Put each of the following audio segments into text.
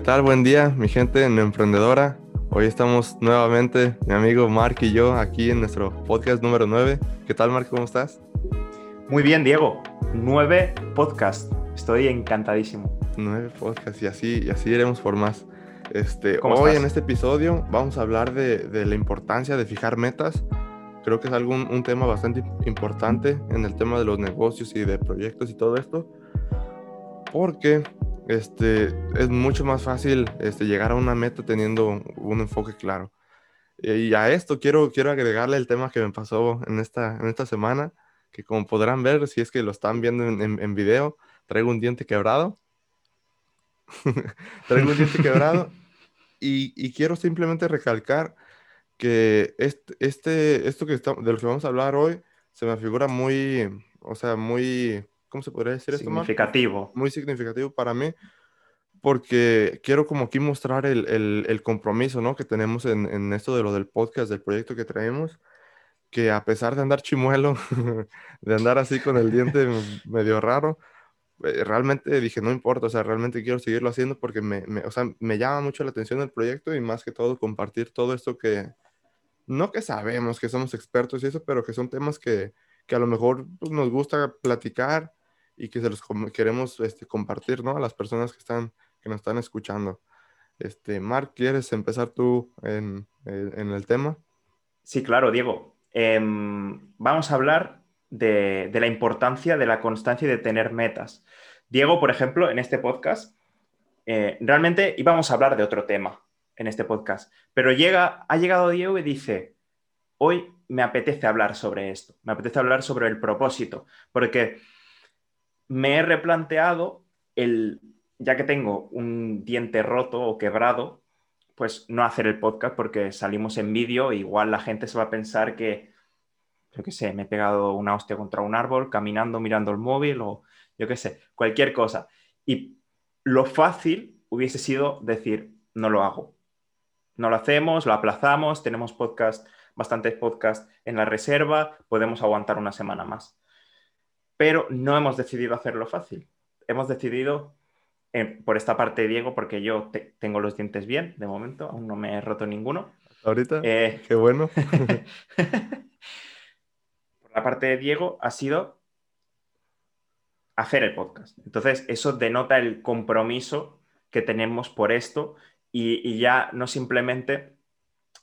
¿Qué tal? Buen día, mi gente emprendedora. Hoy estamos nuevamente, mi amigo Mark y yo, aquí en nuestro podcast número 9. ¿Qué tal, Mark? ¿Cómo estás? Muy bien, Diego. Nueve podcasts. Estoy encantadísimo. Nueve podcasts y así, y así iremos por más. Este, hoy en este episodio vamos a hablar de, de, la importancia de fijar metas. Creo que es algo, un tema bastante importante en el tema de los negocios y de proyectos y todo esto. Porque este, es mucho más fácil este, llegar a una meta teniendo un enfoque claro. Y a esto quiero, quiero agregarle el tema que me pasó en esta, en esta semana, que como podrán ver, si es que lo están viendo en, video, traigo un diente quebrado. traigo un diente quebrado y, quiero simplemente recalcar que este, esto que está, de lo que vamos a hablar hoy se me figura muy, o sea, muy ¿cómo se podría decir esto? Significativo. Muy significativo para mí, porque quiero como aquí mostrar el, el, el compromiso, ¿no? Que tenemos en, en, esto de lo del podcast, del proyecto que traemos, que a pesar de andar chimuelo, de andar así con el diente medio raro, eh, realmente dije, no importa, o sea, realmente quiero seguirlo haciendo porque me, me, o sea, me llama mucho la atención el proyecto y más que todo compartir todo esto que, no que sabemos que somos expertos y eso, pero que son temas que, que a lo mejor pues, nos gusta platicar y que se los queremos este, compartir, ¿no? A las personas que, están, que nos están escuchando. Este, Mark, ¿quieres empezar tú en, en el tema? Sí, claro, Diego. Eh, vamos a hablar de, de, la importancia de la constancia y de tener metas. Diego, por ejemplo, en este podcast, eh, realmente íbamos a hablar de otro tema en este podcast, pero llega, ha llegado Diego y dice, hoy me apetece hablar sobre esto, me apetece hablar sobre el propósito, porque me he replanteado el, ya que tengo un diente roto o quebrado, pues no hacer el podcast porque salimos en vídeo, igual la gente se va a pensar que, yo qué sé, me he pegado una hostia contra un árbol, caminando, mirando el móvil o yo qué sé, cualquier cosa. Y lo fácil hubiese sido decir, no lo hago. No lo hacemos, lo aplazamos, tenemos podcast, bastantes podcasts en la reserva, podemos aguantar una semana más pero no hemos decidido hacerlo fácil. Hemos decidido, eh, por esta parte Diego, porque yo tengo los dientes bien, de momento, aún no me he roto ninguno. Ahorita, eh, qué bueno. por la parte de Diego ha sido hacer el podcast. Entonces, eso denota el compromiso que tenemos por esto y, y ya no simplemente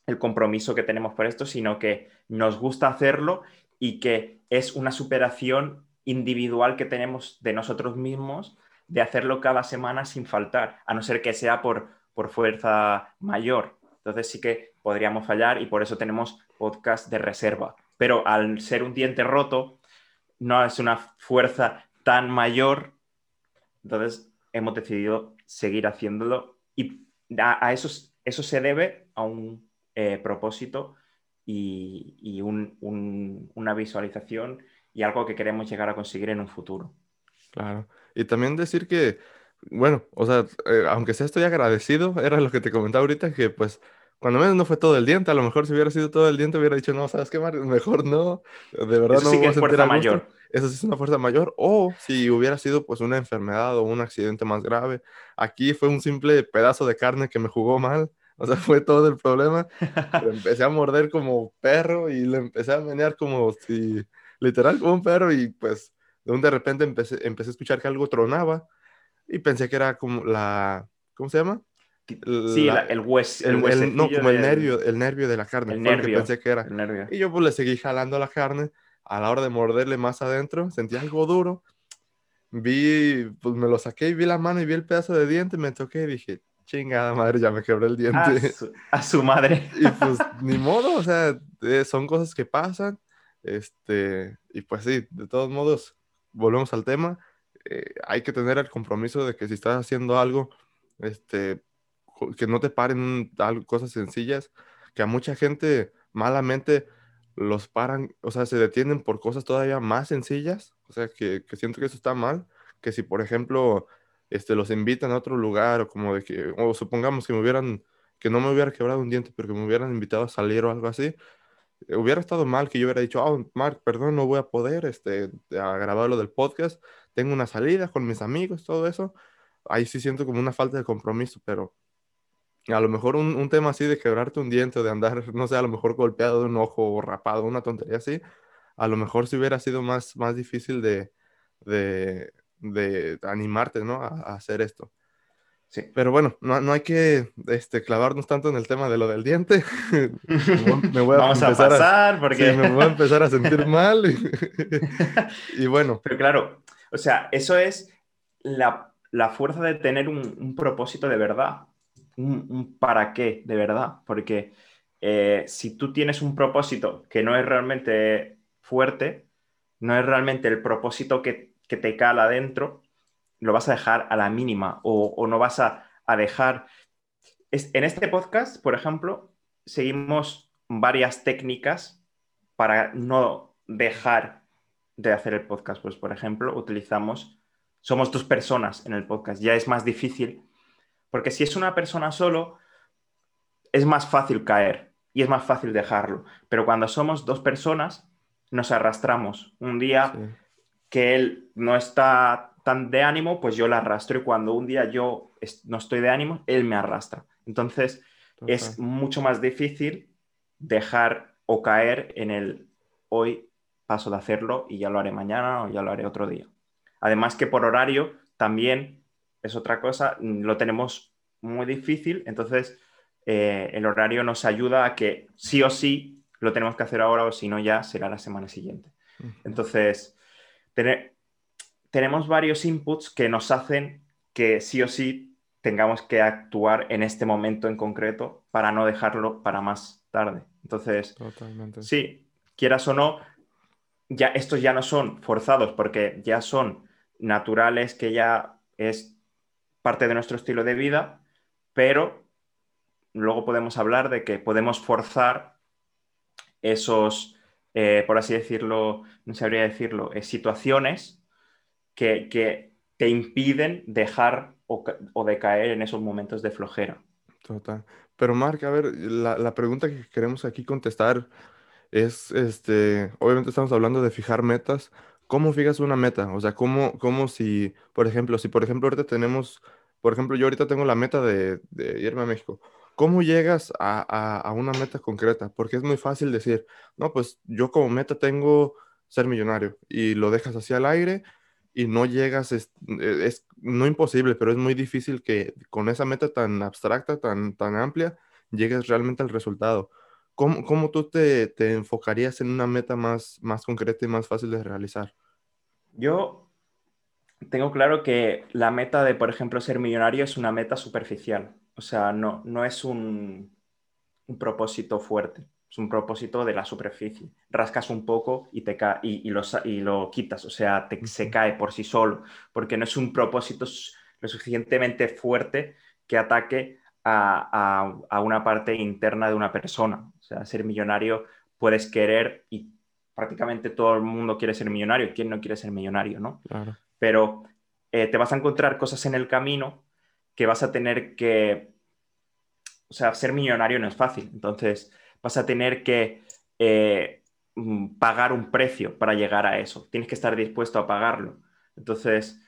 el compromiso que tenemos por esto, sino que nos gusta hacerlo y que es una superación individual que tenemos de nosotros mismos de hacerlo cada semana sin faltar, a no ser que sea por, por fuerza mayor. Entonces sí que podríamos fallar y por eso tenemos podcast de reserva. Pero al ser un diente roto, no es una fuerza tan mayor, entonces hemos decidido seguir haciéndolo y a, eso, eso se debe a un eh, propósito y, y un, un, una visualización y algo que queremos llegar a conseguir en un futuro. Claro. Y también decir que, bueno, o sea, eh, aunque sea estoy agradecido, era lo que te comentaba ahorita, que pues cuando menos no fue todo el diente, a lo mejor si hubiera sido todo el diente hubiera dicho, no, ¿sabes qué, Mejor no, de verdad Eso no sí que es fuerza mayor. Eso sí es una fuerza mayor, o si hubiera sido pues una enfermedad o un accidente más grave. Aquí fue un simple pedazo de carne que me jugó mal, o sea, fue todo el problema. empecé a morder como perro y le empecé a menear como si literal como un perro y pues de un de repente empecé, empecé a escuchar que algo tronaba y pensé que era como la, ¿cómo se llama? sí, la, el hueso. El, no, como el nervio, el nervio de la carne. El nervio. Que pensé que era. Y yo pues le seguí jalando la carne. A la hora de morderle más adentro, sentí algo duro. Vi, pues me lo saqué y vi la mano y vi el pedazo de diente, me toqué y dije, chingada madre, ya me quebré el diente. A su, a su madre. y pues ni modo, o sea, eh, son cosas que pasan. Este, y pues sí, de todos modos, volvemos al tema. Eh, hay que tener el compromiso de que si estás haciendo algo, este, que no te paren cosas sencillas, que a mucha gente malamente los paran, o sea, se detienen por cosas todavía más sencillas, o sea, que, que siento que eso está mal, que si por ejemplo, este, los invitan a otro lugar o como de que, o supongamos que me hubieran, que no me hubiera quebrado un diente, pero que me hubieran invitado a salir o algo así, hubiera estado mal que yo hubiera dicho, oh, Mark, perdón, no voy a poder este, a grabar lo del podcast, tengo una salida con mis amigos, todo eso. ahí sí siento como una falta de compromiso, pero a lo mejor un, tema así de quebrarte un diente de andar, no sé, a lo mejor golpeado de un ojo o rapado, una tontería así, a lo mejor si hubiera sido más, más difícil de, de, de animarte, ¿no? A, hacer esto. Sí. Pero bueno, no, no, hay que este, clavarnos tanto en el tema de lo del diente. me voy a Vamos a pasar porque... me voy a empezar a sentir mal. Y, bueno. Pero claro, o sea, eso es la, la fuerza de tener un, un propósito de verdad un, para qué de verdad, porque eh, si tú tienes un propósito que no es realmente fuerte, no es realmente el propósito que, te cala adentro, lo vas a dejar a la mínima o, no vas a, dejar... en este podcast, por ejemplo, seguimos varias técnicas para no dejar de hacer el podcast. Pues, por ejemplo, utilizamos, somos dos personas en el podcast, ya es más difícil porque si es una persona solo, es más fácil caer y es más fácil dejarlo. Pero cuando somos dos personas, nos arrastramos. Un día que él no está de ánimo, pues yo la arrastro y cuando un día yo no estoy de ánimo, él me arrastra. Entonces es mucho más difícil dejar o caer en el hoy paso de hacerlo y ya lo haré mañana o ya lo haré otro día. Además que por horario también es otra cosa, lo tenemos muy difícil, entonces eh, el horario nos ayuda a que sí o sí lo tenemos que hacer ahora o si no ya será la semana siguiente. Entonces, tenemos varios inputs que nos hacen que sí o sí tengamos que actuar en este momento en concreto para no dejarlo para más tarde. Entonces, sí, quieras o no, ya estos ya no son forzados porque ya son naturales, que ya es parte de nuestro estilo de vida, pero luego podemos hablar de que podemos forzar esos, eh, por así decirlo, no sabría decirlo, eh, situaciones que, te impiden dejar o, o decaer en esos momentos de flojera. Total. Pero Mark, a ver, la, la, pregunta que queremos aquí contestar es, este, obviamente estamos hablando de fijar metas. ¿Cómo fijas una meta? O sea, ¿cómo, cómo si, por ejemplo, si por ejemplo ahorita tenemos por ejemplo, yo ahorita tengo la meta de, irme a México. ¿Cómo llegas a, una meta concreta? Porque es muy fácil decir, no, pues yo como meta tengo ser millonario y lo dejas así al aire y no llegas, es, no imposible, pero es muy difícil que con esa meta tan abstracta, tan, tan amplia, llegues realmente al resultado. ¿Cómo, cómo tú te, te, enfocarías en una meta más, más concreta y más fácil de realizar? Yo tengo claro que la meta de, por ejemplo, ser millonario es una meta superficial. O sea, no, no es un, propósito fuerte, es un propósito de la superficie. Rascas un poco y, te y, lo, y lo quitas, o sea, se cae por sí solo, porque no es un propósito lo suficientemente fuerte que ataque a, a, una parte interna de una persona. O sea, ser millonario puedes querer y prácticamente todo el mundo quiere ser millonario. ¿Quién no quiere ser millonario, no? Claro pero eh, te vas a encontrar cosas en el camino que vas a tener que, o sea, ser millonario no es fácil, entonces vas a tener que eh, mm, pagar un precio para llegar a eso, tienes que estar dispuesto a pagarlo, entonces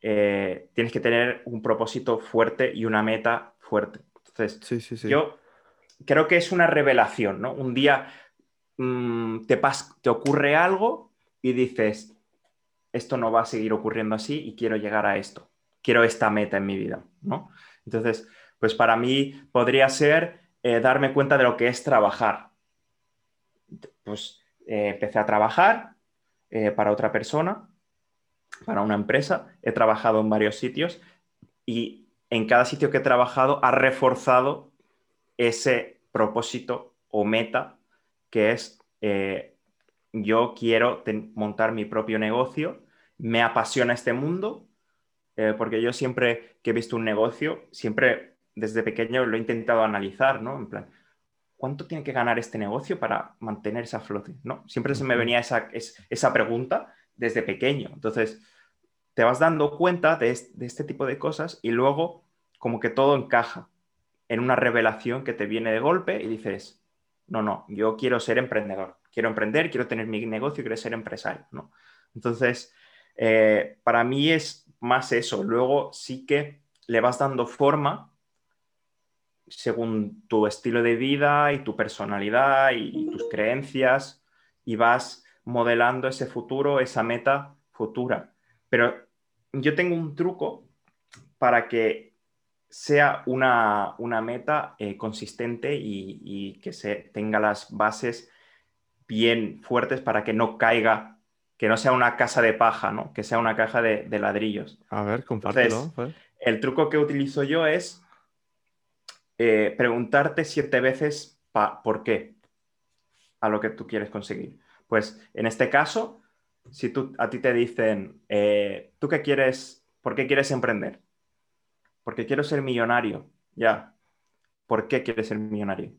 eh, tienes que tener un propósito fuerte y una meta fuerte. Entonces, sí, sí, sí. yo creo que es una revelación, ¿no? Un día mm, te, te ocurre algo y dices, esto no va a seguir ocurriendo así y quiero llegar a esto, quiero esta meta en mi vida, ¿no? Entonces, pues para mí podría ser eh, darme cuenta de lo que es trabajar. Pues eh, empecé a trabajar eh, para otra persona, para una empresa, he trabajado en varios sitios y en cada sitio que he trabajado ha reforzado ese propósito o meta que es yo quiero montar mi propio negocio me apasiona este mundo, porque yo siempre que he visto un negocio, siempre desde pequeño lo he intentado analizar, ¿no? En plan, ¿cuánto tiene que ganar este negocio para mantenerse a flote? ¿no? Siempre se me venía esa, esa pregunta desde pequeño. Entonces, te vas dando cuenta de, de este tipo de cosas y luego como que todo encaja en una revelación que te viene de golpe y dices, no, no, yo quiero ser emprendedor, quiero emprender, quiero tener mi negocio, quiero ser empresario, ¿no? Entonces, eh, para mí es más eso. Luego sí que le vas dando forma según tu estilo de vida y tu personalidad y, tus creencias y vas modelando ese futuro, esa meta futura. Pero yo tengo un truco para que sea una, meta eh, consistente y, que se tenga las bases bien fuertes para que no caiga, que no sea una casa de paja, ¿no? que sea una caja de, ladrillos. A ver, compártelo. Pues. el truco que utilizo yo es eh, preguntarte siete veces por qué a lo que tú quieres conseguir. Pues en este caso, si tú, a ti te dicen, eh, ¿tú qué quieres? ¿Por qué quieres emprender? Porque quiero ser millonario. Ya. ¿Por qué quieres ser millonario?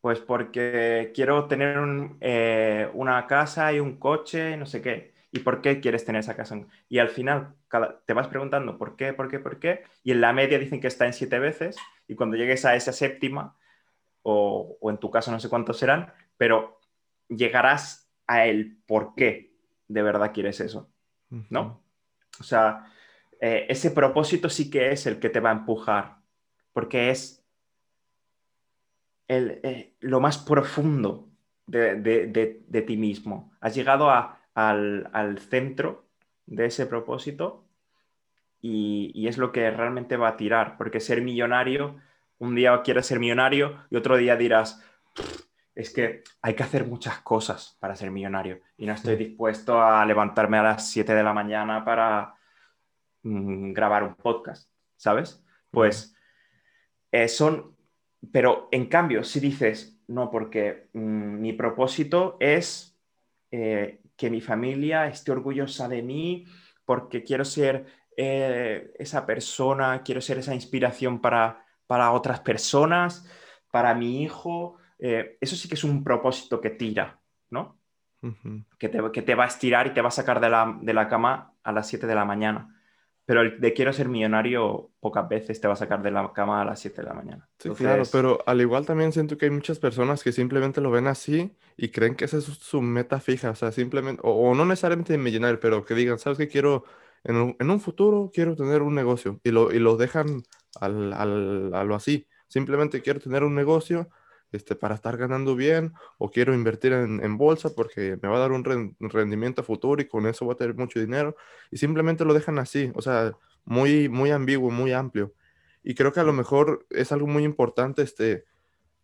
Pues porque quiero tener eh, una casa y un coche, no sé qué. ¿Y por qué quieres tener esa casa? Y al final te vas preguntando por qué, por qué, por qué. Y en la media dicen que está en siete veces. Y cuando llegues a esa séptima, o, en tu caso no sé cuántos serán, pero llegarás a el por qué de verdad quieres eso. ¿No? O sea, eh, ese propósito sí que es el que te va a empujar. Porque es el, eh, lo más profundo de ti mismo. Has llegado a al, centro de ese propósito y, es lo que realmente va a tirar, porque ser millonario, un día quieres ser millonario y otro día dirás, es que hay que hacer muchas cosas para ser millonario y no estoy dispuesto a levantarme a las 7 de la mañana para mm, grabar un podcast, ¿sabes? Pues eh, son, pero en cambio, si dices, no, porque mm, mi propósito es eh, que mi familia esté orgullosa de mí, porque quiero ser eh, esa persona, quiero ser esa inspiración para, para otras personas, para mi hijo. Eh, eso sí que es un propósito que tira, ¿no? que, te, que, te, va a estirar y te va a sacar de la, de la cama a las 7 de la mañana. Pero el de quiero ser millonario pocas veces te va a sacar de la cama a las 7 de la mañana. Sí, claro, pero al igual también siento que hay muchas personas que simplemente lo ven así y creen que esa es su, meta fija, o sea, simplemente, o, no necesariamente millonario, pero que digan, ¿sabes qué? Quiero, en un, en un futuro quiero tener un negocio y lo, y lo dejan al, al, a lo así. Simplemente quiero tener un negocio este, para estar ganando bien o quiero invertir en, bolsa porque me va a dar un rendimiento futuro y con eso voy a tener mucho dinero y simplemente lo dejan así, o sea, muy, muy ambiguo, muy amplio. Y creo que a lo mejor es algo muy importante, este,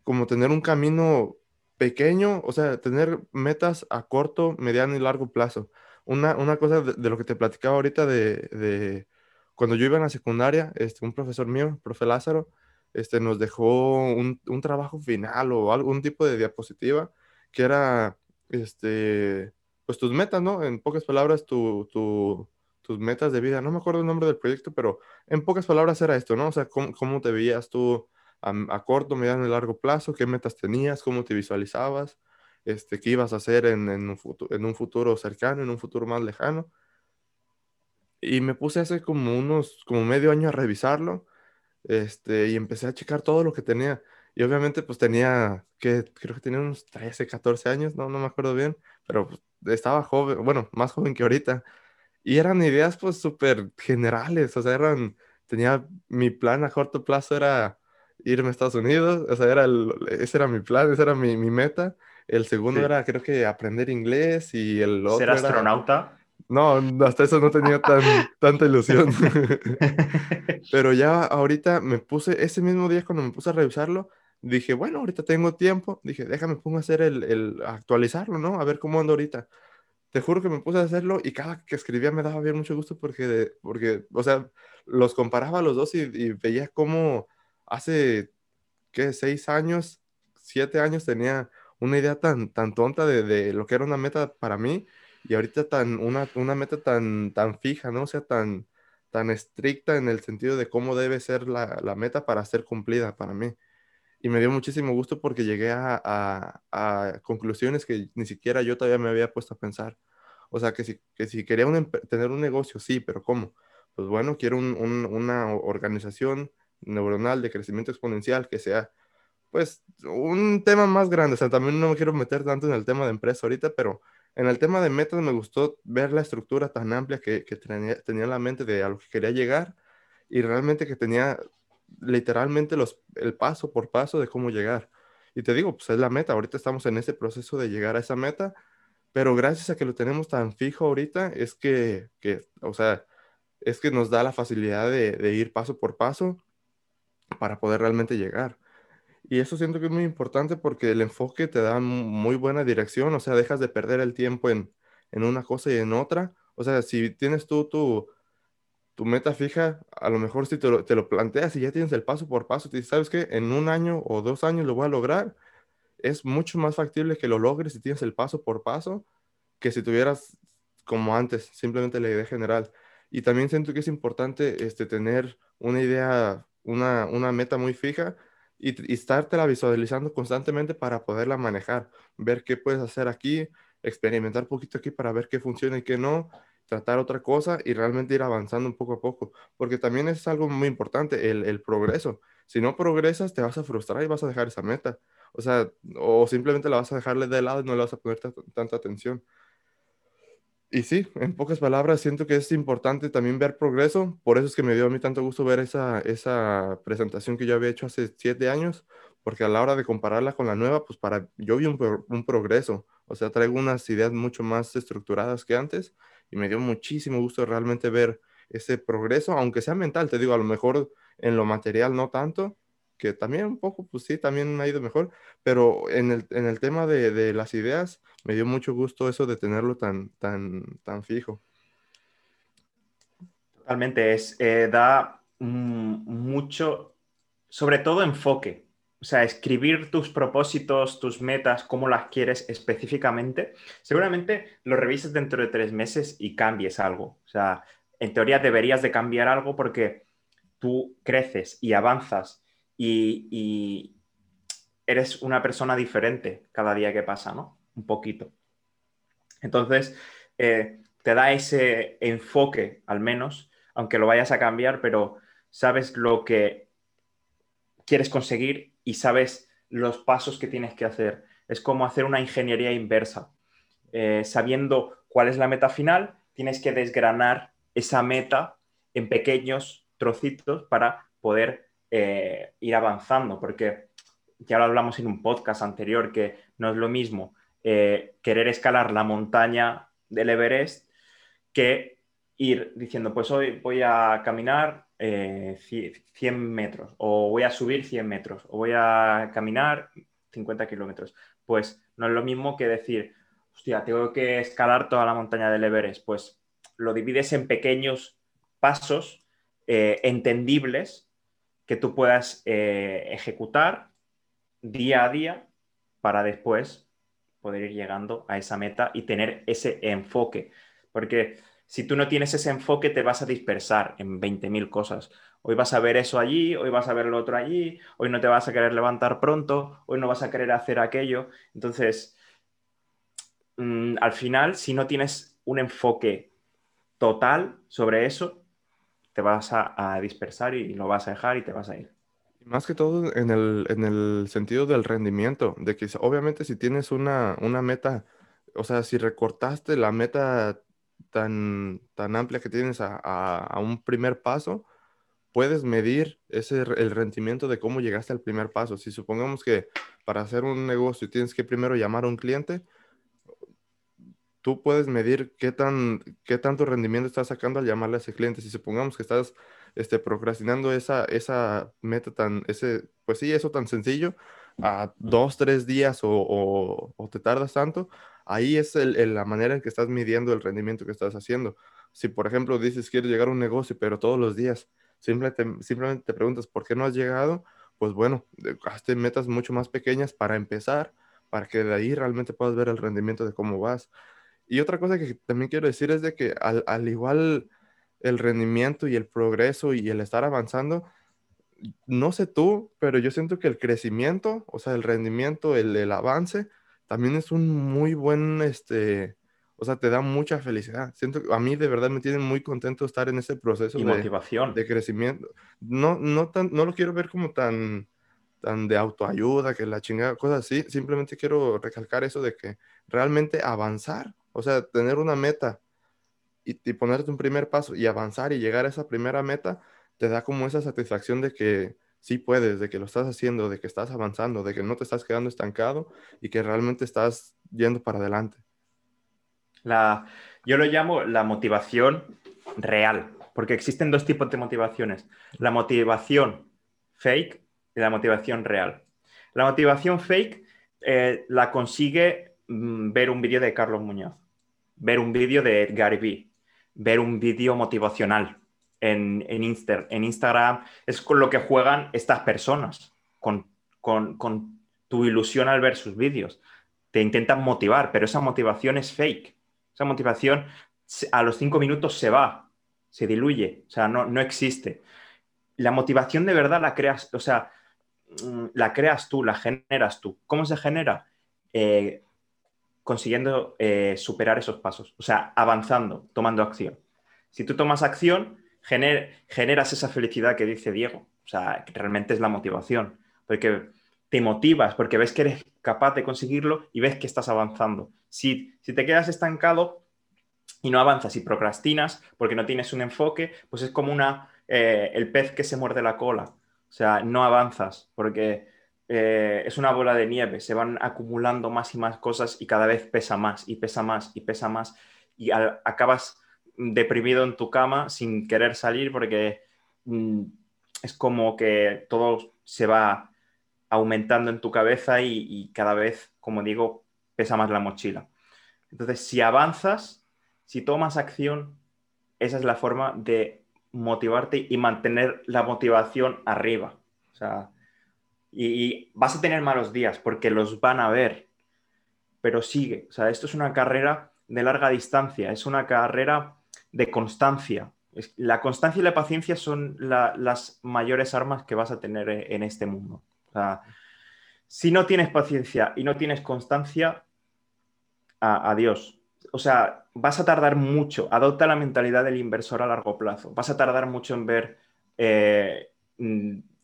como tener un camino pequeño, o sea, tener metas a corto, mediano y largo plazo. Una, una cosa de, lo que te platicaba ahorita de, de, cuando yo iba en la secundaria, este, un profesor mío, profe Lázaro, este, nos dejó un, trabajo final o algún tipo de diapositiva que era, este, pues tus metas, ¿no? En pocas palabras, tu, tus metas de vida. No me acuerdo el nombre del proyecto, pero en pocas palabras era esto, ¿no? O sea, cómo, te veías tú a, corto, mediano y largo plazo, qué metas tenías, cómo te visualizabas, este, qué ibas a hacer en, en, un, futuro, en un futuro cercano, en un futuro más lejano. Y me puse hace como unos, como medio año a revisarlo este, y empecé a checar todo lo que tenía. Y obviamente pues tenía, que creo que tenía unos 13, 14 años, no, no me acuerdo bien, pero pues, estaba joven, bueno, más joven que ahorita. Y eran ideas pues súper generales, o sea, eran, tenía mi plan a corto plazo era irme a Estados Unidos, o sea, era ese era mi plan, esa era mi, mi meta. El segundo era creo que aprender inglés y el otro ¿Ser astronauta? No, hasta eso no tenía tan, tanta ilusión. Pero ya ahorita me puse, ese mismo día cuando me puse a revisarlo, dije, bueno, ahorita tengo tiempo. Dije, déjame, pongo a hacer el, el actualizarlo, ¿no? A ver cómo ando ahorita. Te juro que me puse a hacerlo y cada que escribía me daba bien mucho gusto porque, porque o sea, los comparaba a los dos y, veía cómo hace, ¿qué? Seis años, siete años tenía una idea tan, tan tonta de, de lo que era una meta para mí y ahorita tan, una, una meta tan, tan fija, ¿no? O sea, tan, tan estricta en el sentido de cómo debe ser la, la meta para ser cumplida para mí. Y me dio muchísimo gusto porque llegué a, a, a, conclusiones que ni siquiera yo todavía me había puesto a pensar. O sea, que si, que si quería tener un negocio, sí, pero ¿cómo? Pues bueno, quiero un, un, una organización neuronal de crecimiento exponencial que sea, pues, un tema más grande. O sea, también no me quiero meter tanto en el tema de empresa ahorita, pero en el tema de metas me gustó ver la estructura tan amplia que, tenía, en la mente de a lo que quería llegar y realmente que tenía literalmente los, el paso por paso de cómo llegar. Y te digo, pues es la meta, ahorita estamos en ese proceso de llegar a esa meta, pero gracias a que lo tenemos tan fijo ahorita, es que, que o sea, es que nos da la facilidad de, de ir paso por paso para poder realmente llegar. Y eso siento que es muy importante porque el enfoque te da muy buena dirección, o sea, dejas de perder el tiempo en, en una cosa y en otra. O sea, si tienes tú tu, tu meta fija, a lo mejor si te lo, te lo planteas y ya tienes el paso por paso, te dices, ¿sabes qué? En un año o dos años lo voy a lograr. Es mucho más factible que lo logres si tienes el paso por paso que si tuvieras como antes, simplemente la idea general. Y también siento que es importante este, tener una idea, una, una meta muy fija y, y estártela visualizando constantemente para poderla manejar, ver qué puedes hacer aquí, experimentar un poquito aquí para ver qué funciona y qué no, tratar otra cosa y realmente ir avanzando un poco a poco, porque también es algo muy importante, el, el progreso. Si no progresas, te vas a frustrar y vas a dejar esa meta. O sea, o simplemente la vas a dejarle de lado y no le vas a poner tanta atención. Y sí, en pocas palabras, siento que es importante también ver progreso. Por eso es que me dio a mí tanto gusto ver esa, esa presentación que yo había hecho hace siete años, porque a la hora de compararla con la nueva, pues para yo vi un, un progreso. O sea, traigo unas ideas mucho más estructuradas que antes y me dio muchísimo gusto realmente ver ese progreso, aunque sea mental, te digo, a lo mejor en lo material no tanto, que también un poco, pues sí, también me ha ido mejor, pero en el, en el tema de, de, las ideas, me dio mucho gusto eso de tenerlo tan, tan, tan fijo. Totalmente, es, eh, da mucho, sobre todo enfoque. O sea, escribir tus propósitos, tus metas, cómo las quieres específicamente. Seguramente lo revises dentro de tres meses y cambies algo. O sea, en teoría deberías de cambiar algo porque tú creces y avanzas y, eres una persona diferente cada día que pasa, ¿no? Un poquito. Entonces, eh, te da ese enfoque, al menos, aunque lo vayas a cambiar, pero sabes lo que quieres conseguir y sabes los pasos que tienes que hacer. Es como hacer una ingeniería inversa. Eh, sabiendo cuál es la meta final, tienes que desgranar esa meta en pequeños trocitos para poder eh, ir avanzando, porque ya lo hablamos en un podcast anterior, que no es lo mismo eh, querer escalar la montaña del Everest que ir diciendo, pues hoy voy a caminar eh, 100 metros, o voy a subir 100 metros, o voy a caminar 50 kilómetros. Pues no es lo mismo que decir, hostia, tengo que escalar toda la montaña del Everest. Pues lo divides en pequeños pasos eh, entendibles que tú puedas eh, ejecutar día a día para después poder ir llegando a esa meta y tener ese enfoque. Porque si tú no tienes ese enfoque, te vas a dispersar en 20.000 cosas. Hoy vas a ver eso allí, hoy vas a ver lo otro allí, hoy no te vas a querer levantar pronto, hoy no vas a querer hacer aquello. Entonces, mmm, al final, si no tienes un enfoque total sobre eso, te vas a, a, dispersar y lo vas a dejar y te vas a ir. Más que todo en el, en el sentido del rendimiento, de que obviamente si tienes una, una meta, o sea, si recortaste la meta tan, tan amplia que tienes a, a, a, un primer paso, puedes medir ese, el rendimiento de cómo llegaste al primer paso. Si supongamos que para hacer un negocio tienes que primero llamar a un cliente, tú puedes medir qué, tan, qué tanto rendimiento estás sacando al llamarle a ese cliente. Si supongamos que estás este, procrastinando esa, esa meta tan, ese, pues sí, eso tan sencillo, a dos, tres días o, o, te tardas tanto, ahí es el, la manera en que estás midiendo el rendimiento que estás haciendo. Si, por ejemplo, dices quieres llegar a un negocio, pero todos los días simplemente, simplemente te preguntas por qué no has llegado, pues bueno, hazte metas mucho más pequeñas para empezar, para que de ahí realmente puedas ver el rendimiento de cómo vas. Y otra cosa que también quiero decir es de que al, al, igual el rendimiento y el progreso y el estar avanzando, no sé tú, pero yo siento que el crecimiento, o sea, el rendimiento, el, el avance, también es un muy buen, este, o sea, te da mucha felicidad. Siento que a mí de verdad me tiene muy contento estar en ese proceso y de, motivación. de crecimiento. No, no, tan, no lo quiero ver como tan, tan de autoayuda, que la chingada, cosas así. Simplemente quiero recalcar eso de que realmente avanzar o sea, tener una meta y, ponerte un primer paso y avanzar y llegar a esa primera meta te da como esa satisfacción de que sí puedes, de que lo estás haciendo, de que estás avanzando, de que no te estás quedando estancado y que realmente estás yendo para adelante. La, yo lo llamo la motivación real, porque existen dos tipos de motivaciones. La motivación fake y la motivación real. La motivación fake eh, la consigue mm, ver un vídeo de Carlos Muñoz, ver un vídeo de Gary Vee, ver un vídeo motivacional en, en, Instagram. Es con lo que juegan estas personas, con, con tu ilusión al ver sus vídeos. Te intentan motivar, pero esa motivación es fake. Esa motivación a los cinco minutos se va, se diluye, o sea, no, no existe. La motivación de verdad la creas, o sea, mm, la creas tú, la generas tú. ¿Cómo se genera? Eh, consiguiendo eh, superar esos pasos, o sea, avanzando, tomando acción. Si tú tomas acción, generas esa felicidad que dice Diego, o sea, que realmente es la motivación, porque te motivas, porque ves que eres capaz de conseguirlo y ves que estás avanzando. Si, te quedas estancado y no avanzas y procrastinas porque no tienes un enfoque, pues es como una, eh, el pez que se muerde la cola. O sea, no avanzas porque eh, es una bola de nieve, se van acumulando más y más cosas y cada vez pesa más y pesa más y pesa más y acabas deprimido en tu cama sin querer salir porque mm, es como que todo se va aumentando en tu cabeza y, cada vez, como digo, pesa más la mochila. Entonces, si avanzas, si tomas acción, esa es la forma de motivarte y mantener la motivación arriba. O sea, y, vas a tener malos días porque los van a ver, pero sigue. O sea, esto es una carrera de larga distancia, es una carrera de constancia. La constancia y la paciencia son las mayores armas que vas a tener en este mundo si no tienes paciencia y no tienes constancia, adiós. O sea, vas a tardar mucho. Adopta la mentalidad del inversor a largo plazo. Vas a tardar mucho en ver eh,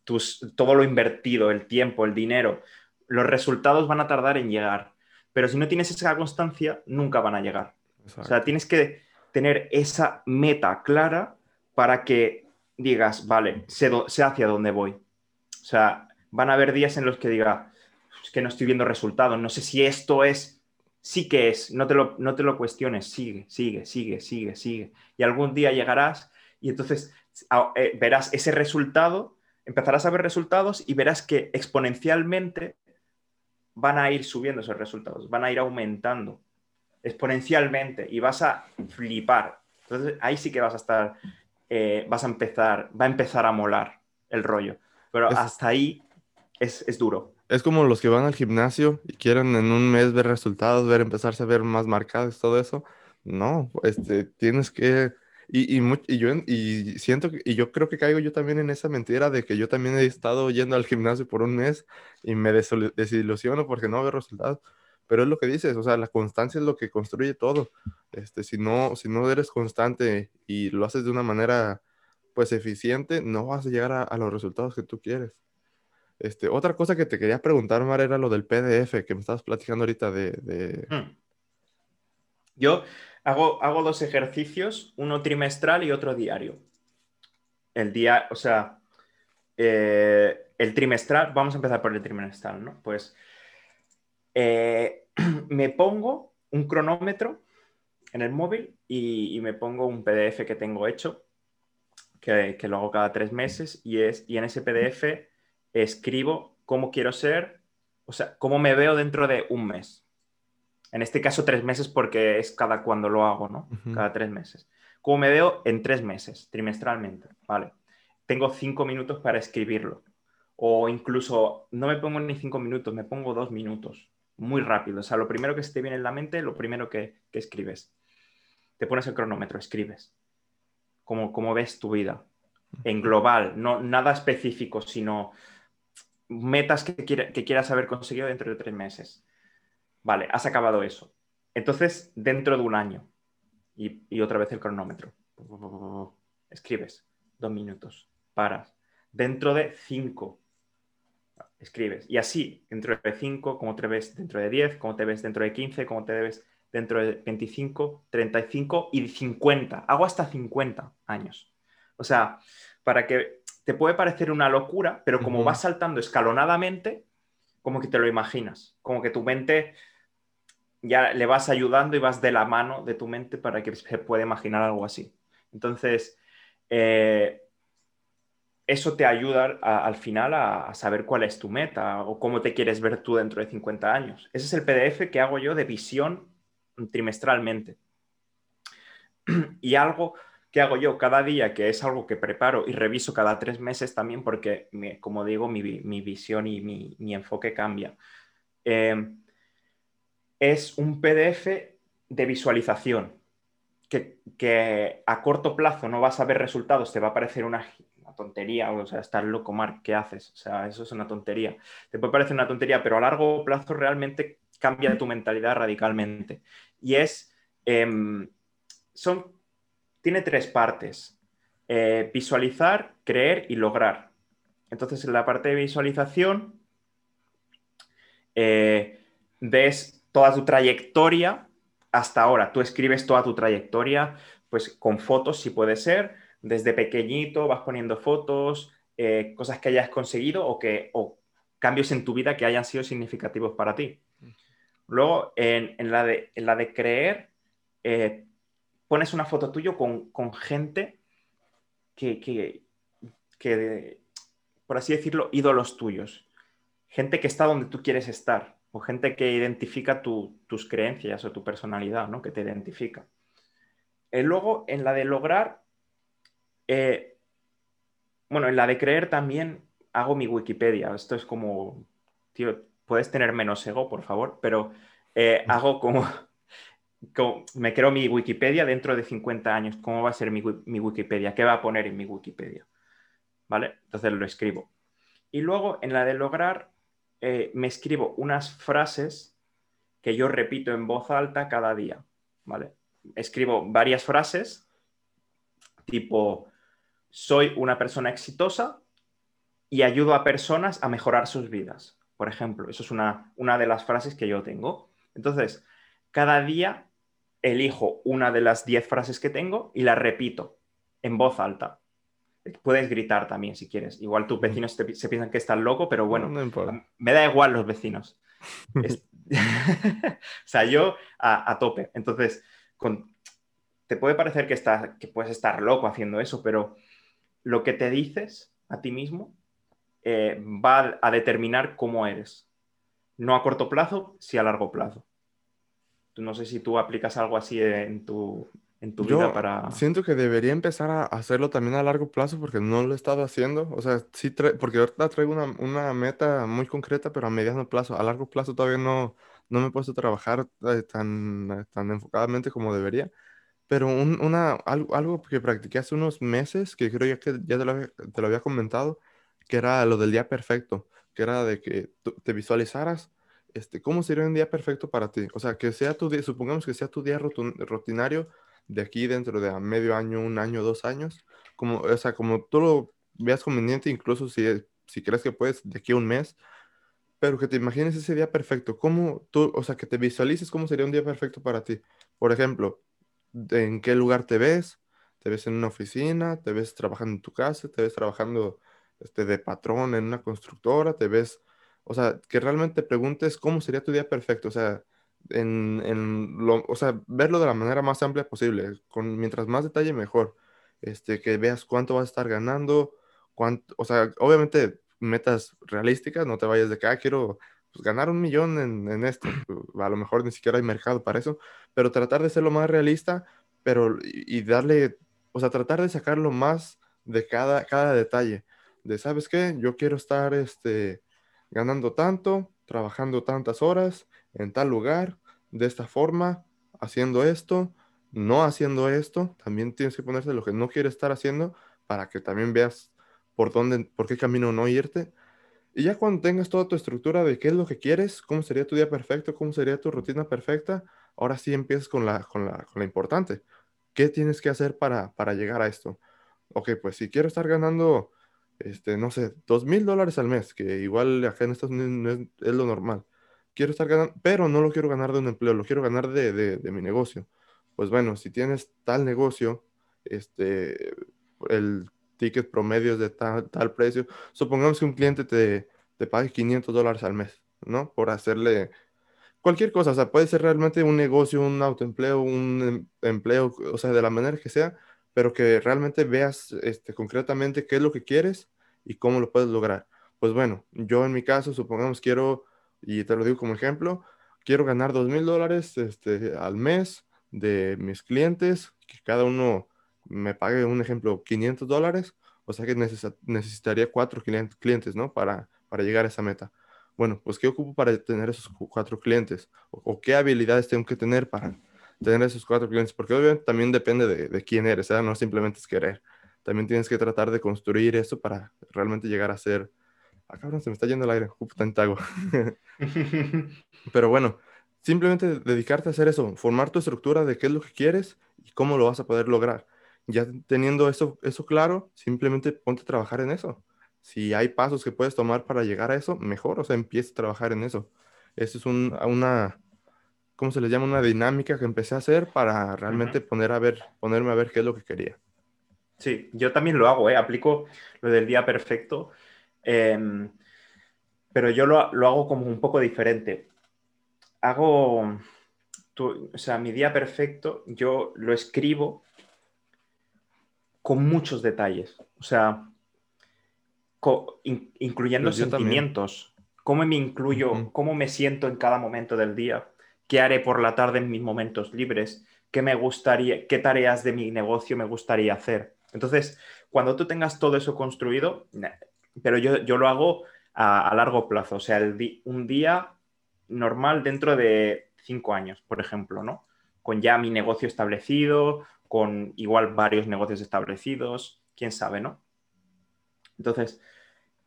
mm, todo lo invertido, el tiempo, el dinero. Los resultados van a tardar en llegar. Pero si no tienes esa constancia, nunca van a llegar. O sea, tienes que tener esa meta clara para que digas, vale, sé, sé hacia dónde voy. O sea, van a haber días en los que diga, es que no estoy viendo resultados, no sé si esto es, sí que es, no te lo, no te lo cuestiones, sigue, sigue, sigue, sigue, sigue. Y algún día llegarás y entonces eh, verás ese resultado, empezarás a ver resultados y verás que exponencialmente van a ir subiendo esos resultados, van a ir aumentando exponencialmente y vas a flipar. Entonces ahí sí que vas a estar, eh, vas a empezar, va a empezar a molar el rollo. Pero hasta ahí es, duro. Es como los que van al gimnasio y quieren en un mes ver resultados, ver, empezarse a ver más marcados, todo eso. No, este, tienes que... Y, y, yo y siento y yo creo que caigo yo también en esa mentira de que yo también he estado yendo al gimnasio por un mes y me desilusiono porque no veo resultados. Pero es lo que dices, o sea, la constancia es lo que construye todo. Este, si no, si no eres constante y lo haces de una manera pues eficiente, no vas a llegar a los resultados que tú quieres. Este, otra cosa que te quería preguntar, Mar, era lo del PDF que me estabas platicando ahorita de... Hmm. Yo hago, hago dos ejercicios, uno trimestral y otro diario. El día, o sea, eh, el trimestral, vamos a empezar por el trimestral, ¿no? Pues eh, me pongo un cronómetro en el móvil y, me pongo un PDF que tengo hecho, que, que, lo hago cada tres meses, y, es, y en ese PDF escribo cómo quiero ser, o sea, cómo me veo dentro de un mes. En este caso, tres meses porque es cada cuando lo hago, ¿no? Cada tres meses. ¿Cómo me veo en tres meses, trimestralmente? Vale. Tengo cinco minutos para escribirlo. O incluso no me pongo ni cinco minutos, me pongo dos minutos. Muy rápido. O sea, lo primero que se te viene en la mente, lo primero que, escribes. Te pones el cronómetro, escribes. Cómo, cómo ves tu vida. En global, no nada específico, sino metas que, que quieras haber conseguido dentro de tres meses. Vale, has acabado eso. Entonces, dentro de un año, y, otra vez el cronómetro, escribes dos minutos, paras. Dentro de cinco, escribes. Y así, dentro de cinco, como te ves dentro de diez, como te ves dentro de quince, como te ves dentro de 25, 35 y 50. Hago hasta 50 años. O sea, para que te puede parecer una locura, pero como Ujú. vas saltando escalonadamente, como que te lo imaginas, como que tu mente ya le vas ayudando y vas de la mano de tu mente para que se pueda imaginar algo así. Entonces, eh, eso te ayuda al final a, saber cuál es tu meta o cómo te quieres ver tú dentro de 50 años. Ese es el PDF que hago yo de visión trimestralmente. Y algo que hago yo cada día, que es algo que preparo y reviso cada tres meses también, porque, como digo, mi, vi- mi visión y mi, mi enfoque cambia. Eh, es un PDF de visualización, que, que a corto plazo no vas a ver resultados, te va a parecer una, tontería, o sea, estás loco, Marc, ¿qué haces? O sea, eso es una tontería. Te puede parecer una tontería, pero a largo plazo realmente cambia tu mentalidad radicalmente. Y es, em, son, tiene tres partes. Eh, visualizar, creer y lograr. Entonces, en la parte de visualización, eh, ves toda tu trayectoria hasta ahora. Tú escribes toda tu trayectoria, pues con fotos, si puede ser. Desde pequeñito vas poniendo fotos, eh, cosas que hayas conseguido o, que, o cambios en tu vida que hayan sido significativos para ti. Luego, en, en la, de, en la de creer, eh, pones una foto tuyo con, con gente que, que, que, por así decirlo, ídolos tuyos. Gente que está donde tú quieres estar o gente que identifica tu, tus creencias o tu personalidad, ¿no? Que te identifica. Eh, luego, en la de lograr, eh, bueno, en la de creer también hago mi Wikipedia. Esto es como, tío, puedes tener menos ego, por favor, pero eh, hago como, como, me creo mi Wikipedia dentro de 50 años. ¿Cómo va a ser mi, mi Wikipedia? ¿Qué va a poner en mi Wikipedia? ¿Vale? Entonces lo escribo. Y luego, en la de lograr, eh, me escribo unas frases que yo repito en voz alta cada día, ¿vale? Escribo varias frases, tipo, soy una persona exitosa y ayudo a personas a mejorar sus vidas, por ejemplo. Eso es una, una de las frases que yo tengo. Entonces, cada día elijo una de las 10 frases que tengo y la repito en voz alta. Puedes gritar también si quieres. Igual tus vecinos te, se piensan que estás loco, pero bueno, No me da igual los vecinos. Es- o sea, yo a, a tope. Entonces, con- te puede parecer que, estás, que puedes estar loco haciendo eso, pero lo que te dices a ti mismo eh, va a determinar cómo eres. No a corto plazo, sí a largo plazo. No sé si tú aplicas algo así en tu, en tu vida Yo para... siento que debería empezar a hacerlo también a largo plazo porque no lo he estado haciendo. O sea, sí, porque ahorita traigo una, una meta muy concreta, pero a mediano plazo. A largo plazo todavía no, no me he puesto a trabajar eh, tan, eh, tan enfocadamente como debería. Pero un- una, algo, algo que practiqué hace unos meses, que creo ya que ya te lo había, te lo había comentado, que era lo del día perfecto, que era de que te visualizaras, este, cómo sería un día perfecto para ti. O sea, que sea tu día, supongamos que sea tu día rutinario de aquí dentro de medio año, un año, dos años, como, o sea, como tú lo veas conveniente, incluso si, si crees que puedes de aquí a un mes, pero que te imagines ese día perfecto, cómo tú, o sea, que te visualices cómo sería un día perfecto para ti. Por ejemplo, en qué lugar te ves, te ves en una oficina, te ves trabajando en tu casa, te ves trabajando este, de patrón en una constructora, te ves, o sea, que realmente te preguntes cómo sería tu día perfecto, o sea, en, en lo, o sea, verlo de la manera más amplia posible, con mientras más detalle mejor, este, que veas cuánto vas a estar ganando, cuánto, o sea, obviamente metas realísticas, no te vayas de que, ah, quiero pues, ganar un millón en, en esto, a lo mejor ni siquiera hay mercado para eso, pero tratar de ser lo más realista, pero y, y darle, o sea, tratar de sacar lo más de cada, cada detalle, de, ¿sabes qué? Yo quiero estar, este, ganando tanto, trabajando tantas horas en tal lugar, de esta forma, haciendo esto, no haciendo esto, también tienes que ponerte lo que no quieres estar haciendo para que también veas por dónde, por qué camino no irte. Y ya cuando tengas toda tu estructura de qué es lo que quieres, cómo sería tu día perfecto, cómo sería tu rutina perfecta, ahora sí empiezas con la, con la, con la importante. ¿Qué tienes que hacer para, para llegar a esto? Ok, pues si quiero estar ganando, este, no sé, dos mil dólares al mes, que igual acá en Estados Unidos no es, es lo normal. Quiero estar ganando, pero no lo quiero ganar de un empleo, lo quiero ganar de, de, de mi negocio. Pues bueno, si tienes tal negocio, este, el tickets promedios de tal, tal precio. Supongamos que un cliente te, te pague 500 dólares al mes, ¿no? Por hacerle cualquier cosa, o sea, puede ser realmente un negocio, un autoempleo, un em- empleo, o sea, de la manera que sea, pero que realmente veas este, concretamente qué es lo que quieres y cómo lo puedes lograr. Pues bueno, yo en mi caso, supongamos quiero, y te lo digo como ejemplo, quiero ganar dos mil dólares este, al mes de mis clientes, que cada uno me pague un ejemplo 500 dólares, o sea que necesita- necesitaría cuatro clien- clientes, ¿no? Para, para llegar a esa meta. Bueno, pues ¿qué ocupo para tener esos cu- cuatro clientes? ¿O, qué habilidades tengo que tener para tener esos cuatro clientes? Porque obviamente también depende de, de quién eres, ¿eh? No simplemente es querer. También tienes que tratar de construir eso para realmente llegar a ser... Ah, cabrón, se me está yendo el aire. Ocupo tanto agua. Pero bueno, simplemente dedicarte a hacer eso, formar tu estructura de qué es lo que quieres y cómo lo vas a poder lograr. Ya teniendo eso, eso claro, simplemente ponte a trabajar en eso. Si hay pasos que puedes tomar para llegar a eso, mejor, o sea, empieza a trabajar en eso. Eso es un- una, ¿cómo se le llama? Una dinámica que empecé a hacer para realmente poner a ver, ponerme a ver qué es lo que quería. Sí, yo también lo hago, ¿eh? aplico lo del día perfecto, em, pero yo lo, lo hago como un poco diferente. Hago, tu- o sea, mi día perfecto yo lo escribo con muchos detalles, o sea, co- in- incluyendo Pues también. sentimientos, cómo me incluyo, cómo me siento en cada momento del día, qué haré por la tarde en mis momentos libres, qué me gustaría, qué tareas de mi negocio me gustaría hacer. Entonces, cuando tú tengas todo eso construido, pero yo, yo lo hago a, largo plazo, o sea, un día normal dentro de cinco años, por ejemplo, ¿no? Con ya mi negocio establecido, con igual varios negocios establecidos, quién sabe, ¿no? Entonces,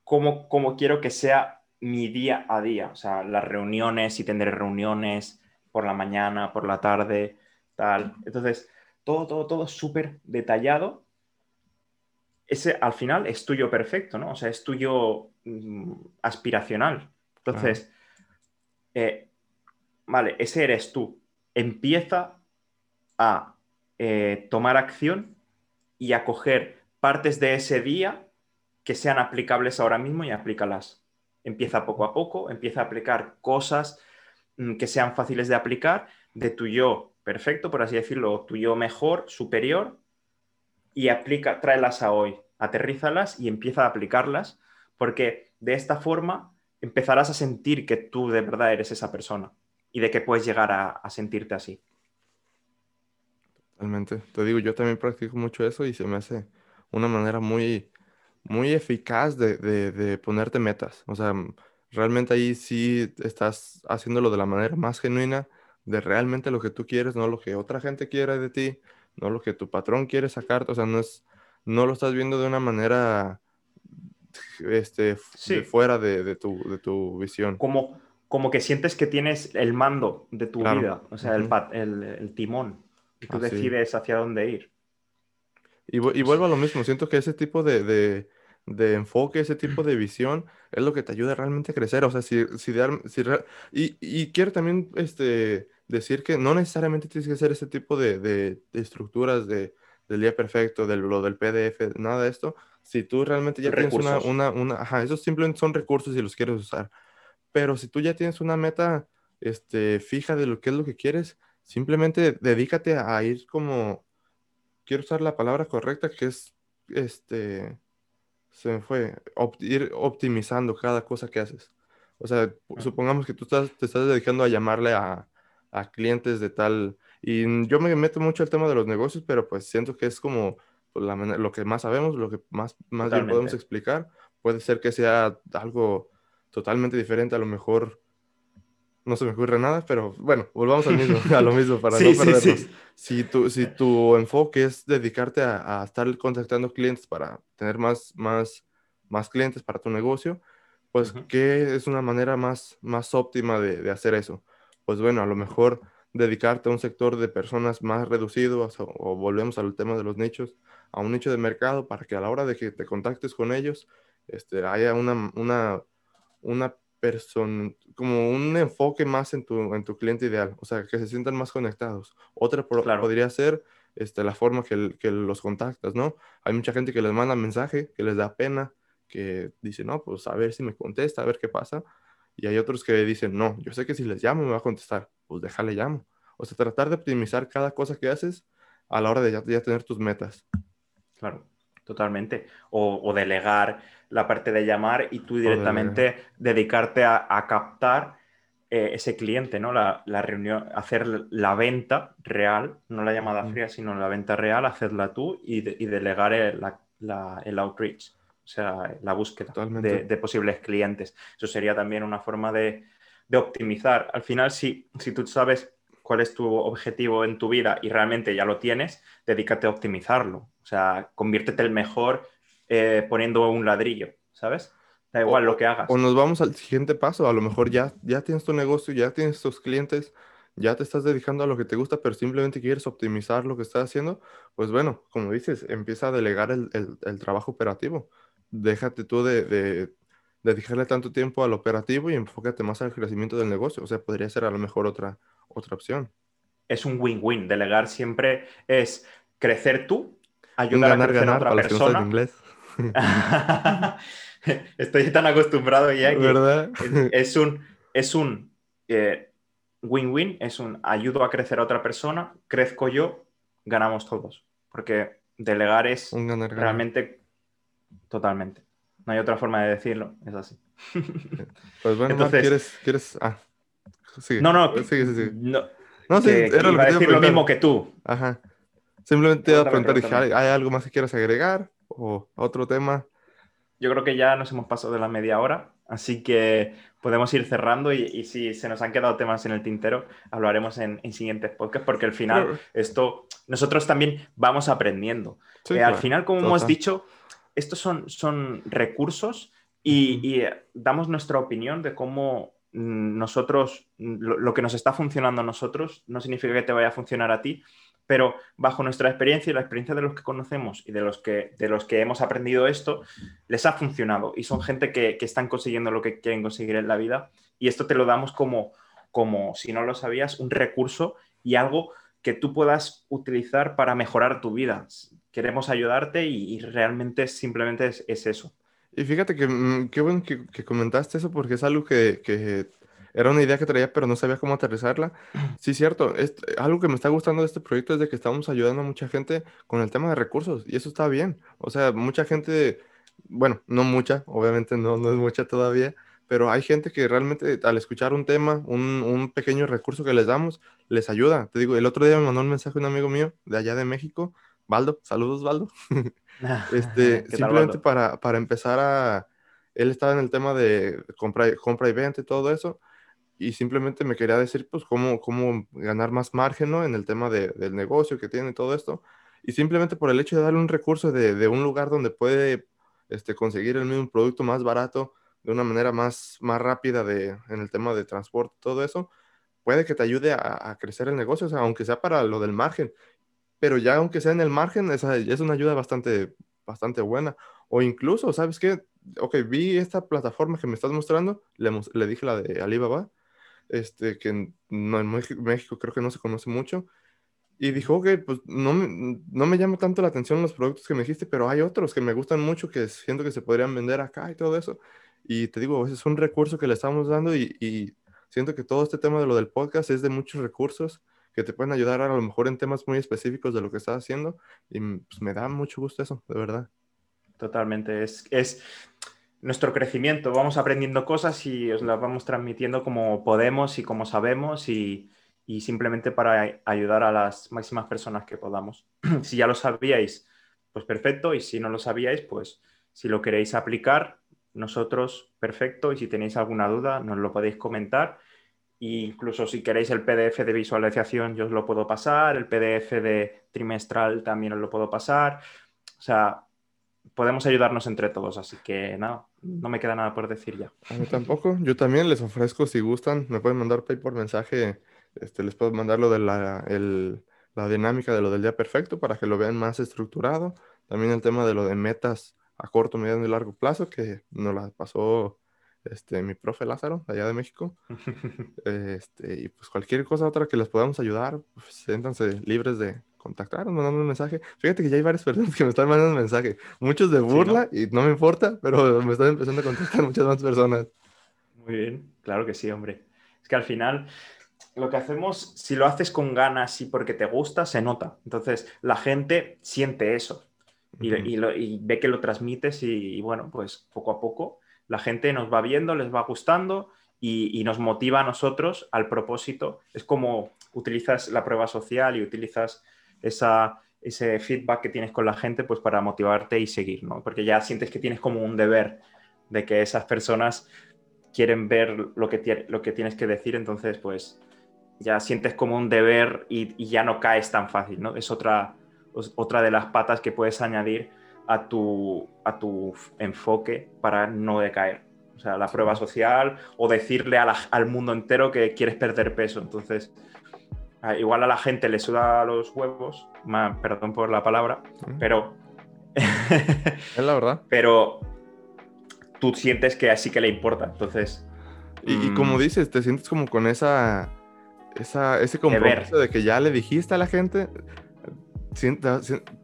¿cómo, cómo quiero que sea mi día a día? O sea, las reuniones, si tendré reuniones por la mañana, por la tarde, tal. Entonces, todo, todo, todo súper detallado. Ese al final es tuyo perfecto, ¿no? O sea, es tuyo mm, aspiracional. Entonces, eh, vale, ese eres tú. Empieza a eh, tomar acción y a coger partes de ese día que sean aplicables ahora mismo y aplícalas. Empieza poco a poco, empieza a aplicar cosas mm, que sean fáciles de aplicar de tu yo perfecto, por así decirlo, tu yo mejor, superior, y aplica, tráelas a hoy, aterrízalas y empieza a aplicarlas, porque de esta forma empezarás a sentir que tú de verdad eres esa persona y de que puedes llegar a, a sentirte así. Totalmente. Te digo, yo también practico mucho eso y se me hace una manera muy, muy eficaz de, de, de ponerte metas. O sea, realmente ahí sí estás haciéndolo de la manera más genuina, de realmente lo que tú quieres, no lo que otra gente quiere de ti, no lo que tu patrón quiere sacarte. O sea, no es, no lo estás viendo de una manera, este, de Sí, fuera de, de tu, de tu visión. como, como que sientes que tienes el mando de tu Claro. vida, o sea, el, el- el timón, y tú Así. decides hacia dónde ir. Y, vu- y vuelvo a lo mismo, siento que ese tipo de, de, de enfoque, ese tipo de visión es lo que te ayuda realmente a crecer. O sea, si, si, de- si y, y quiero también este, decir que no necesariamente tienes que hacer ese tipo de, de- de estructuras de, del día perfecto, de lo del PDF, nada de esto. Si tú realmente ya tienes una, Recursos. una, una, ajá, esos simplemente son recursos y los quieres usar. Pero si tú ya tienes una meta este, fija de lo que es lo que quieres, simplemente dedícate a ir como quiero usar la palabra correcta, que es, este, se me fue, opt- ir optimizando cada cosa que haces. O sea, pu- supongamos que tú estás, te estás dedicando a llamarle a, a clientes de tal, y yo me meto mucho al tema de los negocios, pero pues siento que es como pues, la lo que más sabemos, lo que más, más bien podemos explicar. Puede ser que sea algo totalmente diferente, a lo mejor no se me ocurre nada, pero bueno, volvamos al mismo, a lo mismo para Sí, no sí, perdernos. sí. Si tu, si tu enfoque es dedicarte a, a estar contactando clientes para tener más, más, más clientes para tu negocio, pues, Ujú. ¿qué es una manera más, más óptima de, de hacer eso? Pues bueno, a lo mejor dedicarte a un sector de personas más reducido, o, volvemos al tema de los nichos, a un nicho de mercado para que a la hora de que te contactes con ellos, este, haya una, una, una persona, como un enfoque más en tu, en tu cliente ideal, o sea, que se sientan más conectados. Otra pro- Claro. podría ser este, la forma que, que los contactas, ¿no? Hay mucha gente que les manda mensaje, que les da pena, que dice, no, pues a ver si me contesta, a ver qué pasa. Y hay otros que dicen, no, yo sé que si les llamo me va a contestar, pues déjale llamo. O sea, tratar de optimizar cada cosa que haces a la hora de ya, tener tus metas. Claro, totalmente. O, delegar la parte de llamar y tú directamente dedicarte a, captar eh, ese cliente, ¿no? La, reunión, hacer la venta real, no la llamada fría, sino la venta real, hacerla tú y, delegar el, el outreach o sea, la búsqueda de, posibles clientes. Eso sería también una forma de, optimizar. Al final, si, si tú sabes cuál es tu objetivo en tu vida y realmente ya lo tienes, dedícate a optimizarlo. O sea, conviértete el mejor eh, poniendo un ladrillo, ¿sabes? Da igual lo que hagas. O nos vamos al siguiente paso. A lo mejor ya, ya tienes tu negocio, ya tienes tus clientes, ya te estás dedicando a lo que te gusta, pero simplemente quieres optimizar lo que estás haciendo. Pues bueno, como dices, empieza a delegar el, el trabajo operativo déjate tú de, de, dedicarle tanto tiempo al operativo y enfócate más al crecimiento del negocio. O sea, podría ser a lo mejor otra, otra opción. Es un win-win. Delegar siempre es crecer tú, ayudar a crecer a otra persona. inglés. Estoy tan acostumbrado ya que Es, un, es un eh, win-win, es un ayudo a crecer a otra persona, crezco yo, ganamos todos. Porque delegar es realmente Totalmente. No hay otra forma de decirlo, es así. Pues bueno, Entonces, ¿quieres, ¿quieres? Ah, No, no, sí, sí, sí. No, no sí, era lo que decir lo mismo que tú. Ajá. Simplemente te iba a preguntar, ¿hay algo más que quieras agregar? ¿O otro tema? Yo creo que ya nos hemos pasado de la media hora, así que podemos ir cerrando y, si se nos han quedado temas en el tintero, hablaremos en, siguientes podcasts, porque al final esto, nosotros también vamos aprendiendo. Eh, al final, como hemos dicho, estos son, son recursos y, damos nuestra opinión de cómo nosotros, lo, que nos está funcionando a nosotros, no significa que te vaya a funcionar a ti, pero bajo nuestra experiencia y la experiencia de los que conocemos y de los que, de los que hemos aprendido esto, les ha funcionado y son gente que, están consiguiendo lo que quieren conseguir en la vida y esto te lo damos como, como, si no lo sabías, un recurso y algo que tú puedas utilizar para mejorar tu vida queremos ayudarte y, realmente simplemente es, eso. Y fíjate que mm, qué bueno que, comentaste eso porque es algo que, era una idea que traía pero no sabía cómo aterrizarla. Sí, cierto, es, algo que me está gustando de este proyecto es de que estamos ayudando a mucha gente con el tema de recursos y eso está bien. O sea, mucha gente, bueno, no mucha, obviamente no, no es mucha todavía, pero hay gente que realmente al escuchar un tema, un, un, pequeño recurso que les damos, les ayuda. Te digo, el otro día me mandó un mensaje un amigo mío de allá de México Valdo, saludos Valdo. este, simplemente para, para, empezar a... Él estaba en el tema de compra, compra y venta y todo eso, y simplemente me quería decir, pues, cómo, cómo ganar más margen, ¿no? En el tema de, del negocio que tiene todo esto. Y simplemente por el hecho de darle un recurso de, de un lugar donde puede este, conseguir el mismo producto más barato, de una manera más, más rápida de, en el tema de transporte, todo eso, puede que te ayude a, a, crecer el negocio, o sea, aunque sea para lo del margen pero ya aunque sea en el margen, esa es una ayuda bastante, bastante buena. O incluso, ¿sabes qué? Ok, vi esta plataforma que me estás mostrando, le, le dije la de Alibaba, este, que no, en México creo que no se conoce mucho, y dijo, ok, pues no no me llama tanto la atención los productos que me dijiste, pero hay otros que me gustan mucho, que siento que se podrían vender acá y todo eso. Y te digo, es un recurso que le estamos dando y, y siento que todo este tema de lo del podcast es de muchos recursos que te pueden ayudar a lo mejor en temas muy específicos de lo que estás haciendo. Y pues, me da mucho gusto eso, de verdad. Totalmente. Es, es nuestro crecimiento. Vamos aprendiendo cosas y os las vamos transmitiendo como podemos y como sabemos y, y simplemente para ayudar a las máximas personas que podamos. si ya lo sabíais, pues perfecto. Y si no lo sabíais, pues si lo queréis aplicar, nosotros, perfecto. Y si tenéis alguna duda, nos lo podéis comentar incluso si queréis el PDF de visualización, yo os lo puedo pasar, el PDF de trimestral también os lo puedo pasar. O sea, podemos ayudarnos entre todos, así que nada, no me queda nada por decir ya. A mí tampoco, yo también les ofrezco, si gustan, me pueden mandar pay por mensaje, este, les puedo mandar lo de la, la dinámica de lo del día perfecto para que lo vean más estructurado. También el tema de lo de metas a corto, mediano y largo plazo, que nos la pasó este, mi profe Lázaro, allá de México. este, y pues cualquier cosa otra que les podamos ayudar, pues siéntanse libres de contactaron, mandando un mensaje. Fíjate que ya hay varias personas que me están mandando un mensaje, muchos de burla y no me importa, pero me están empezando a contactar muchas más personas. Muy bien, claro que sí, hombre. Es que al final lo que hacemos, si lo haces con ganas y porque te gusta, se nota. Entonces la gente siente eso y, y, ve que lo transmites y, bueno, pues poco a poco la gente nos va viendo, les va gustando y, nos motiva a nosotros al propósito. Es como utilizas la prueba social y utilizas esa, ese feedback que tienes con la gente pues para motivarte y seguir, ¿no? Porque ya sientes que tienes como un deber de que esas personas quieren ver lo que, lo que tienes que decir, entonces pues ya sientes como un deber y, ya no caes tan fácil, ¿no? Es otra, otra de las patas que puedes añadir a tu, a tu enfoque para no decaer. O sea, la prueba social o decirle al mundo entero que quieres perder peso. Entonces, igual a la gente le suda los huevos, perdón por la palabra, pero... es la verdad. Pero tú sientes que así que le importa. Entonces... Y, como mm. dices, te sientes como con esa... esa ese compromiso de que ya le dijiste a la gente,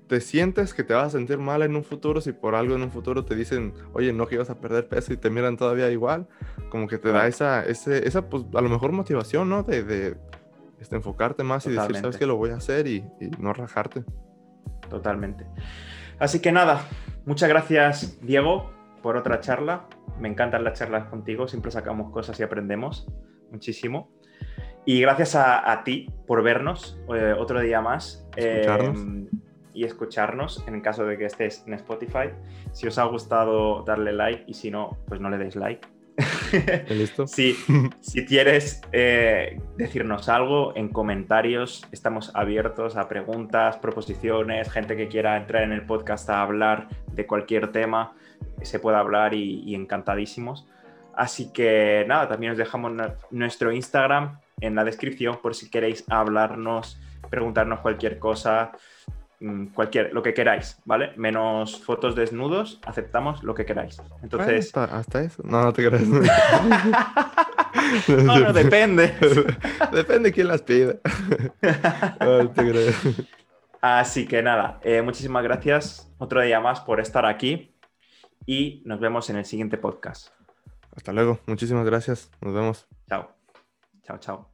te sientes que te vas a sentir mal en un futuro si por algo en un futuro te dicen, oye, no que ibas a perder peso y te miran todavía igual, como que te da esa, ese, esa pues a lo mejor motivación, ¿no? De, de este, enfocarte más y decir, sabes que lo voy a hacer y, y, no rajarte. Totalmente. Así que nada, muchas gracias Diego por otra charla. Me encantan las charlas contigo, siempre sacamos cosas y aprendemos muchísimo. Y gracias a, ti por vernos eh, otro día más. Em, y escucharnos en caso de que estés en Spotify. Si os ha gustado, darle like y si no, pues no le deis like. ¿Listo? si, si quieres eh, decirnos algo en comentarios, estamos abiertos a preguntas, proposiciones, gente que quiera entrar en el podcast a hablar de cualquier tema, se puede hablar y encantadísimos. Así que nada, también os dejamos nuestro Instagram en la descripción por si queréis hablarnos, preguntarnos cualquier cosa, mm, cualquier, lo que queráis, ¿vale? Menos fotos desnudos, aceptamos lo que queráis. Entonces... hasta, eso. No, no te creas. no, no, depende. depende quién las pide. no, te creas. Así que nada, eh, muchísimas gracias otro día más por estar aquí y nos vemos en el siguiente podcast. Hasta luego, muchísimas gracias, nos vemos. Chao, chao, chao.